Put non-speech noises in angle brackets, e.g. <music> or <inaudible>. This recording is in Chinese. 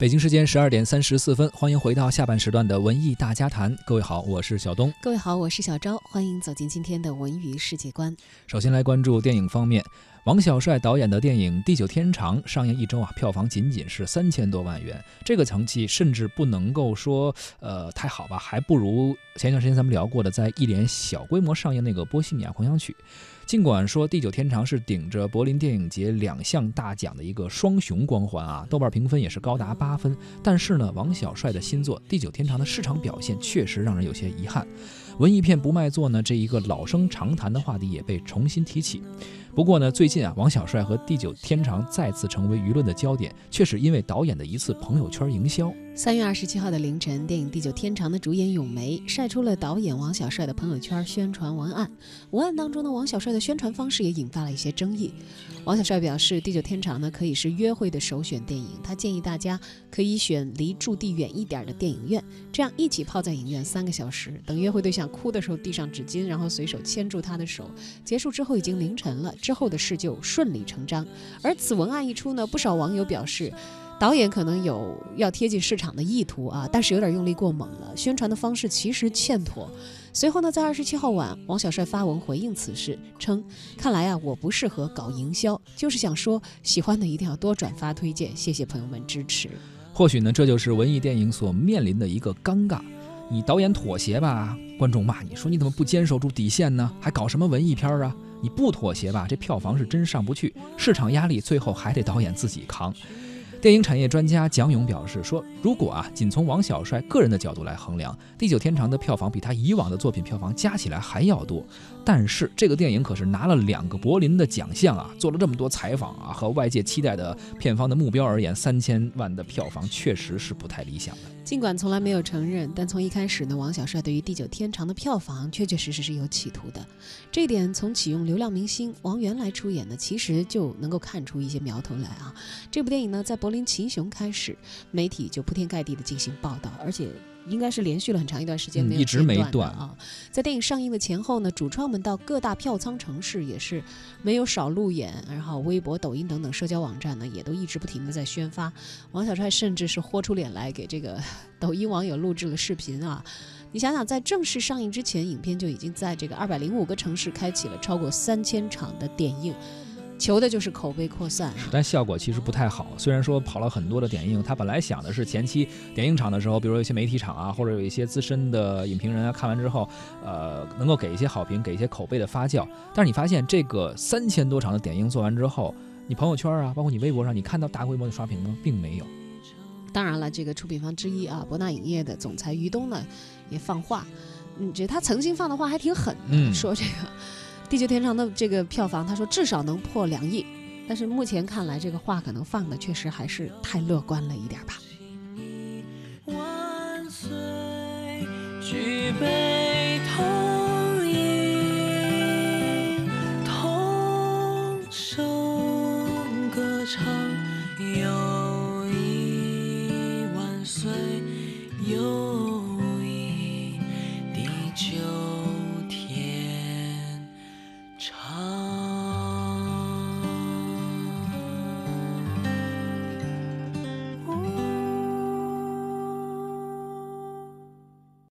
北京时间十二点三十四分，欢迎回到下半时段的文艺大家谈。各位好，我是小东。各位好，我是小昭。欢迎走进今天的文娱世界观。首先来关注电影方面，王小帅导演的电影《地久天长》上映一周啊，票房仅仅是三千多万元，这个成绩甚至不能够说呃太好吧，还不如前一段时间咱们聊过的在一连小规模上映那个《波西米亚狂想曲》。尽管说《地久天长》是顶着柏林电影节两项大奖的一个双雄光环啊，豆瓣评分也是高达八分，但是呢，王小帅的新作《地久天长》的市场表现确实让人有些遗憾。文艺片不卖座呢，这一个老生常谈的话题也被重新提起。不过呢，最近啊，王小帅和《地久天长》再次成为舆论的焦点，却是因为导演的一次朋友圈营销。三月二十七号的凌晨，电影《地久天长》的主演咏梅晒出了导演王小帅的朋友圈宣传文案。文案当中呢，王小帅的宣传方式也引发了一些争议。王小帅表示，《地久天长》呢可以是约会的首选电影，他建议大家可以选离驻地远一点的电影院，这样一起泡在影院三个小时，等约会对象哭的时候递上纸巾，然后随手牵住他的手。结束之后已经凌晨了，之后的事就顺理成章。而此文案一出呢，不少网友表示。导演可能有要贴近市场的意图啊，但是有点用力过猛了，宣传的方式其实欠妥。随后呢，在二十七号晚，王小帅发文回应此事，称：“看来啊，我不适合搞营销，就是想说，喜欢的一定要多转发推荐，谢谢朋友们支持。”或许呢，这就是文艺电影所面临的一个尴尬。你导演妥协吧，观众骂你说你怎么不坚守住底线呢？还搞什么文艺片啊？你不妥协吧，这票房是真上不去，市场压力最后还得导演自己扛。电影产业专家蒋勇表示说：“如果啊，仅从王小帅个人的角度来衡量，《地久天长》的票房比他以往的作品票房加起来还要多。但是这个电影可是拿了两个柏林的奖项啊！做了这么多采访啊，和外界期待的片方的目标而言，三千万的票房确实是不太理想的。尽管从来没有承认，但从一开始呢，王小帅对于《地久天长》的票房确确实实是有企图的。这点从启用流量明星王源来出演呢，其实就能够看出一些苗头来啊。这部电影呢，在柏林秦雄开始，媒体就铺天盖地的进行报道，而且应该是连续了很长一段时间没有一直没断啊。在电影上映的前后呢，主创们到各大票仓城市也是没有少路演，然后微博、抖音等等社交网站呢，也都一直不停的在宣发。王小帅甚至是豁出脸来给这个 <laughs> 抖音网友录制了视频啊。你想想，在正式上映之前，影片就已经在这个二百零五个城市开启了超过三千场的点映。求的就是口碑扩散，但效果其实不太好。虽然说跑了很多的点映，他本来想的是前期点映场的时候，比如有一些媒体场啊，或者有一些资深的影评人啊，看完之后，呃，能够给一些好评，给一些口碑的发酵。但是你发现这个三千多场的点映做完之后，你朋友圈啊，包括你微博上，你看到大规模的刷屏吗？并没有。当然了，这个出品方之一啊，博纳影业的总裁于东呢，也放话，嗯，这他曾经放的话还挺狠的，说这个。地久天长的这个票房，他说至少能破两亿，但是目前看来，这个话可能放的确实还是太乐观了一点吧。万岁，举杯同饮，同声歌唱，友谊万岁，友谊地久。